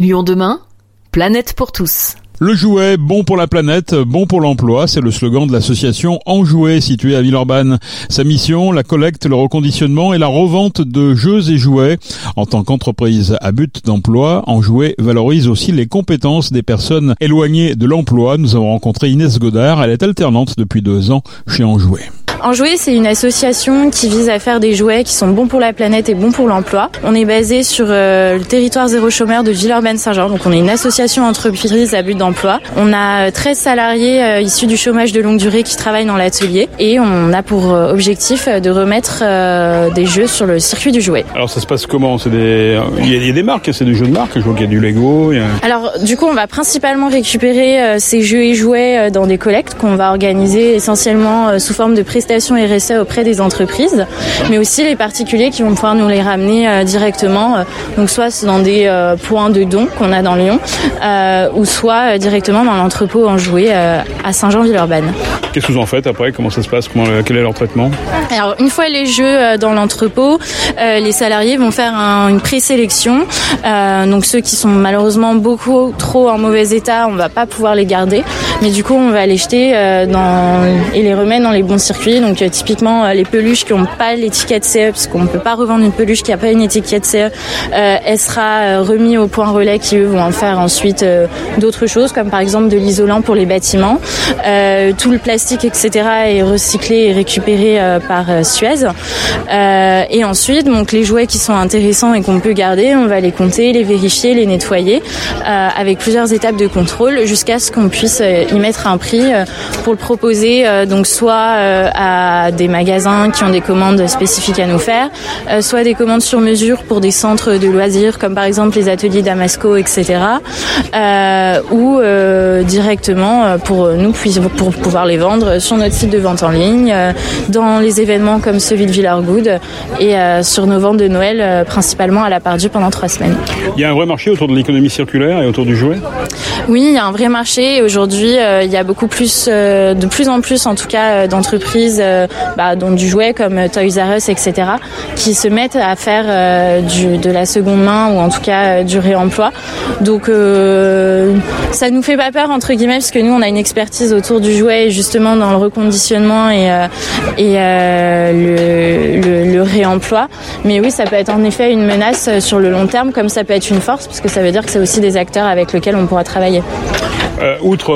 Lyon demain, planète pour tous. Le jouet, bon pour la planète, bon pour l'emploi, c'est le slogan de l'association Enjouet située à Villeurbanne. Sa mission, la collecte, le reconditionnement et la revente de jeux et jouets. En tant qu'entreprise à but d'emploi, Enjouet valorise aussi les compétences des personnes éloignées de l'emploi. Nous avons rencontré Inès Godard, elle est alternante depuis deux ans chez Enjouet. Enjouet, c'est une association qui vise à faire des jouets qui sont bons pour la planète et bons pour l'emploi. On est basé sur euh, le territoire zéro chômeur de Villeurbanne-Saint-Jean. Donc on est une association entreprise à but d'emploi. On a 13 salariés euh, issus du chômage de longue durée qui travaillent dans l'atelier et on a pour euh, objectif de remettre des jeux sur le circuit du jouet. Alors ça se passe comment? C'est des il y, a, des marques, c'est des jeux de marque, je vois qu'il y a du Lego. Alors du coup, on va principalement récupérer ces jeux et jouets dans des collectes qu'on va organiser essentiellement sous forme de prestations RSE auprès des entreprises, mais aussi les particuliers qui vont pouvoir nous les ramener euh, directement, euh, donc soit dans des euh, points de dons qu'on a dans Lyon, ou soit directement dans l'entrepôt en jouet à Saint-Jean-Villeurbanne. Qu'est-ce que vous en faites après? Comment ça se passe? Comment, Quel est leur traitement? Alors une fois les jeux dans l'entrepôt, les salariés vont faire une présélection. donc ceux qui sont malheureusement beaucoup trop en mauvais état, on va pas pouvoir les garder, mais du coup on va les jeter dans, et les remettre dans les bons circuits. Donc euh, typiquement euh, les peluches qui n'ont pas l'étiquette CE, parce qu'on ne peut pas revendre une peluche qui n'a pas une étiquette CE, euh, elle sera remise au point relais qui eux vont en faire ensuite d'autres choses, comme par exemple de l'isolant pour les bâtiments. tout le plastique, etc. est recyclé et récupéré par Suez. et ensuite, donc les jouets qui sont intéressants et qu'on peut garder, on va les compter, les vérifier, les nettoyer, avec plusieurs étapes de contrôle, jusqu'à ce qu'on puisse y mettre un prix pour le proposer, donc soit à des magasins qui ont des commandes spécifiques à nous faire, euh, soit des commandes sur mesure pour des centres de loisirs comme par exemple les ateliers Damasco, etc. Euh, ou euh, directement pour nous pour pouvoir les vendre sur notre site de vente en ligne, dans les événements comme celui de Villargoud et sur nos ventes de Noël principalement à la Pardue pendant trois semaines. Il y a un vrai marché autour de l'économie circulaire et autour du jouet? Oui, il y a un vrai marché. Aujourd'hui, il y a beaucoup plus, de plus en plus en tout cas, d'entreprises euh, bah, dont du jouet comme Toys R Us, etc., qui se mettent à faire euh, de la seconde main ou en tout cas euh, du réemploi. Donc ça nous fait pas peur entre guillemets parce que nous on a une expertise autour du jouet justement dans le reconditionnement et, et le, le, réemploi. Mais oui, ça peut être en effet une menace sur le long terme comme ça peut être une force parce que ça veut dire que c'est aussi des acteurs avec lesquels on pourra travailler. Outre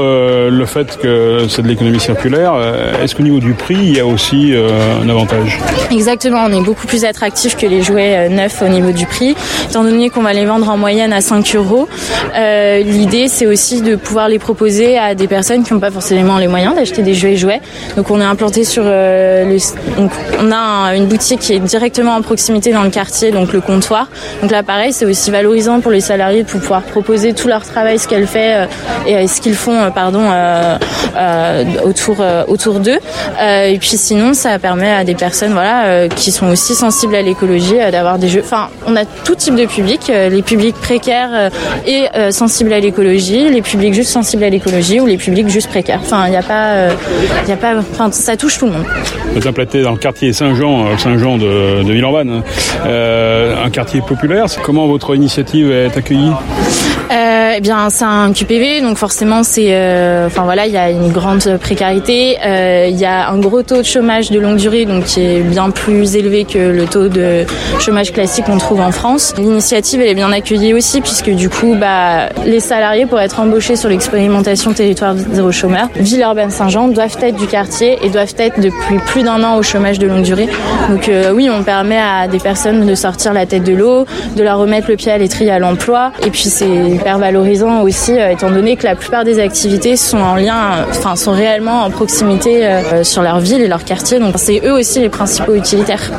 le fait que c'est de l'économie circulaire, est-ce qu'au niveau du prix, il y a aussi euh, un avantage. Exactement, on est beaucoup plus attractif que les jouets euh, neufs au niveau du prix, étant donné qu'on va les vendre en moyenne à 5 euros. Euh, l'idée, c'est aussi de pouvoir les proposer à des personnes qui n'ont pas forcément les moyens d'acheter des jouets jouets. Donc, on est implanté sur le, donc, on a une boutique qui est directement en proximité dans le quartier, donc le comptoir. Donc là, pareil, c'est aussi valorisant pour les salariés de pouvoir proposer tout leur travail, ce qu'elles font et ce qu'ils font, pardon, autour autour d'eux. Et puis sinon, ça permet à des personnes voilà, euh, qui sont aussi sensibles à l'écologie euh, d'avoir des jeux. Enfin, on a tout type de public, euh, les publics précaires et sensibles à l'écologie, les publics juste sensibles à l'écologie ou les publics juste précaires. Enfin, il n'y a pas, il a pas, enfin, ça touche tout le monde. Vous implanté dans le quartier Saint-Jean, Saint-Jean de, de Villeurbanne, hein. un quartier populaire. Comment votre initiative est accueillie? Euh, Eh bien, c'est un QPV, donc forcément, c'est, enfin voilà, il y a une grande précarité, il y a un gros taux de chômage de longue durée, donc qui est bien plus élevé que le taux de chômage classique qu'on trouve en France. L'initiative elle est bien accueillie aussi puisque du coup, bah, les salariés pour être embauchés sur l'expérimentation territoire zéro chômeur, Villeurbanne-Saint-Jean doivent être du quartier et doivent être depuis plus d'un an au chômage de longue durée. Donc euh, oui, on permet à des personnes de sortir la tête de l'eau, de leur remettre le pied à l'étrier à l'emploi. Et puis c'est hyper valorisant aussi, euh, étant donné que la plupart des activités sont en lien, enfin sont réellement en proximité euh, sur leur ville et leur quartier. Donc c'est eux aussi les principaux utilitaires.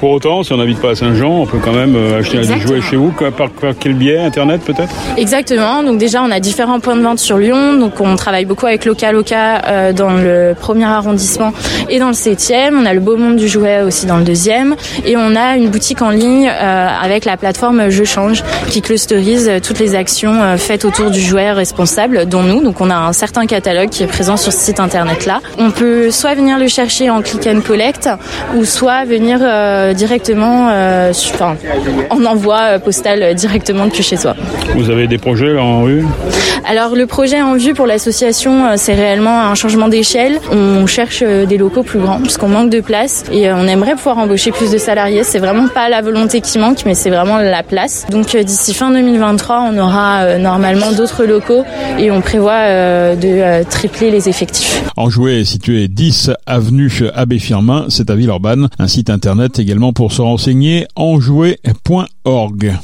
Pour autant, si on n'habite pas à Saint-Jean, on peut quand même euh, acheter des jouets chez vous. Par, quel biais Internet peut-être? Exactement. Donc déjà, on a différents points de vente sur Lyon. Donc on travaille beaucoup avec Loca Loca euh, dans le premier arrondissement et dans le septième. On a le Beau Monde du Jouet aussi dans le deuxième. Et on a une boutique en ligne euh, avec la plateforme Je Change qui clusterise toutes les actions faites autour du jouet responsable, dont nous. Donc on a un certain catalogue qui est présent sur ce site internet là. On peut soit venir le chercher en click and collect ou soit venir directement, enfin, en envoi postal directement depuis chez soi. Vous avez des projets là en vue? Alors le projet en vue pour l'association, c'est réellement un changement d'échelle. On cherche des locaux plus grands puisqu'on manque de place et on aimerait pouvoir embaucher plus de salariés. C'est vraiment pas la volonté qui manque, mais c'est vraiment la place. Donc d'ici fin 2023, on aura normalement d'autres locaux et on prévoit de tripler les effectifs. Enjoué est situé 10 avenue Abbé Firmin, c'est à Villeurbanne. Un site internet pour se renseigner enjoué.org.